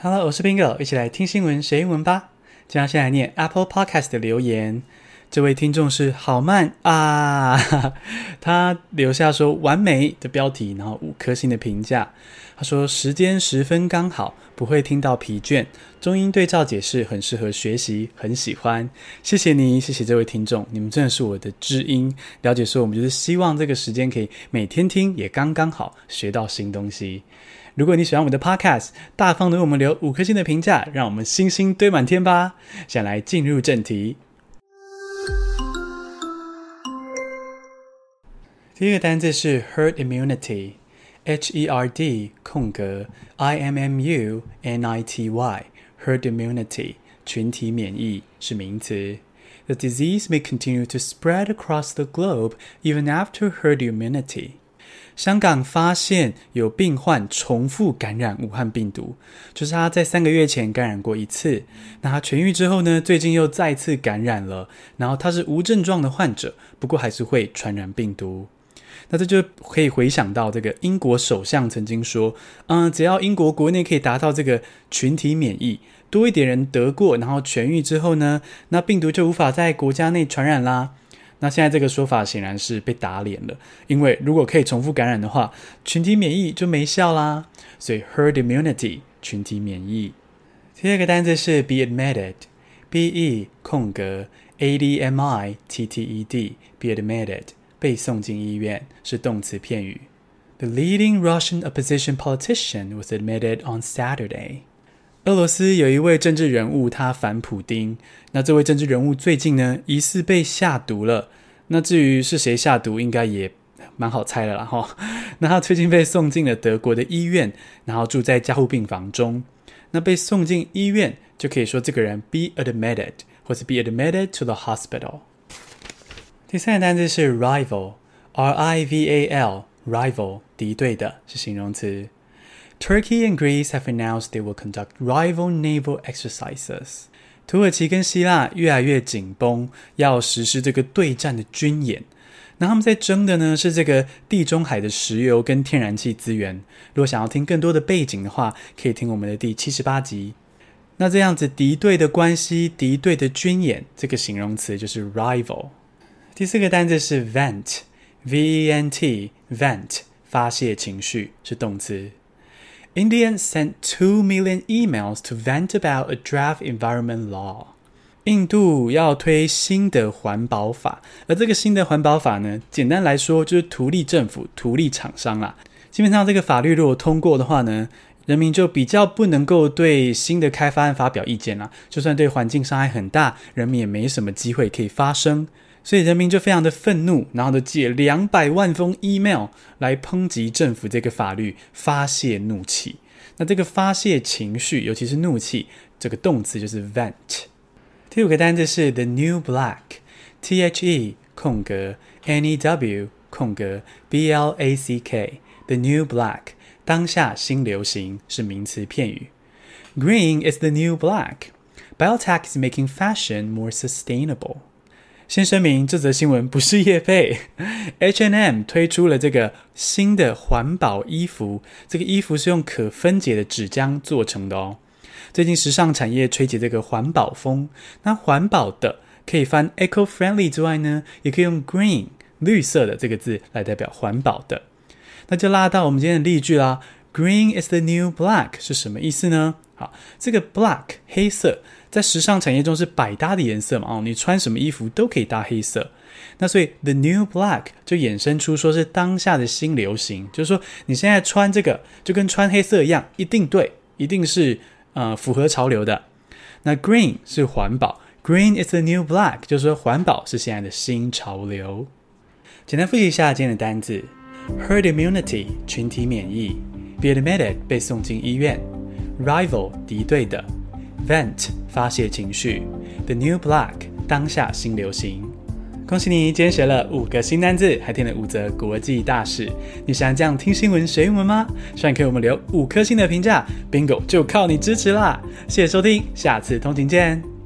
Hello，我是 Bingo，一起来听新闻学英文吧。接下来念 Apple Podcast 的留言。这位听众是好慢啊，他留下说“完美”的标题，然后五颗星的评价。他说时间十分刚好，不会听到疲倦。中英对照解释很适合学习，很喜欢。谢谢你，谢谢这位听众，你们真的是我的知音。了解说，我们就是希望这个时间可以每天听，也刚刚好学到新东西。如果你喜欢我们的 Podcast，大方的为我们留五颗星的评价，让我们星星堆满天吧。先来进入正题。第一个单字是 herd immunity，H E R D 空格 I M M U N I T Y，herd immunity 群体免疫是名词。The disease may continue to spread across the globe even after herd immunity。香港发现有病患重复感染武汉病毒，就是他在三个月前感染过一次，那他痊愈之后呢，最近又再次感染了，然后他是无症状的患者，不过还是会传染病毒。那这就可以回想到这个英国首相曾经说，嗯，只要英国国内可以达到这个群体免疫，多一点人得过，然后痊愈之后呢，那病毒就无法在国家内传染啦。那现在这个说法显然是被打脸了，因为如果可以重复感染的话，群体免疫就没效啦。所以 herd immunity 群体免疫。第二个单词是 be admitted，b e 空格 a d m i t t e d，be admitted 被送进医院是动词片语。The leading Russian opposition politician was admitted on Saturday. 俄罗斯有一位政治人物，他反普丁。那这位政治人物最近呢，疑似被下毒了。那至于是谁下毒，应该也蛮好猜的啦哈。那他最近被送进了德国的医院，然后住在加护病房中。那被送进医院，就可以说这个人 be admitted，或是 be admitted to the hospital。第三个单词是 rival，r i v a l，rival 敌对的，是形容词。Turkey and Greece have announced they will conduct rival naval exercises. 土耳其跟希腊越来越紧绷，要实施这个对战的军演。那他们在争的呢是这个地中海的石油跟天然气资源。如果想要听更多的背景的话，可以听我们的第七十八集。那这样子敌对的关系，敌对的军演，这个形容词就是 rival。第四个单字是 vent，V-E-N-T，vent 发泄情绪是动词。Indian sent two million emails to vent about a draft environment law. 印度要推新的环保法，而这个新的环保法呢，简单来说就是图利政府、图利厂商啦。基本上，这个法律如果通过的话呢，人民就比较不能够对新的开发案发表意见啦。就算对环境伤害很大，人民也没什么机会可以发声。所以人民就非常的愤怒，然后就寄两百万封 email 来抨击政府这个法律，发泄怒气。那这个发泄情绪，尤其是怒气，这个动词就是 vent。第五个单词是 the new black，T H E 空格 N E W 空格 B L A C K，the new black 当下新流行是名词片语。Green is the new black. Biotech is making fashion more sustainable. 先声明，这则新闻不是业配。H&M 推出了这个新的环保衣服，这个衣服是用可分解的纸浆做成的哦。最近时尚产业吹起这个环保风，那环保的可以翻 eco-friendly 之外呢，也可以用 green 绿色的这个字来代表环保的。那就拉到我们今天的例句啦。Green is the new black 是什么意思呢？好，这个 black 黑色。在时尚产业中是百搭的颜色嘛？哦，你穿什么衣服都可以搭黑色。那所以 the new black 就衍生出说是当下的新流行，就是说你现在穿这个就跟穿黑色一样，一定对，一定是呃符合潮流的。那 green 是环保，green is the new black，就是说环保是现在的新潮流。简单复习一下今天的单字：herd immunity 群体免疫，be admitted 被送进医院，rival 敌对的。Vent 发泄情绪，The new black 当下新流行。恭喜你，今天学了五个新单字，还听了五则国际大事。你想这样听新闻学英文吗？希望给我们留五颗星的评价，Bingo 就靠你支持啦！谢谢收听，下次通勤见。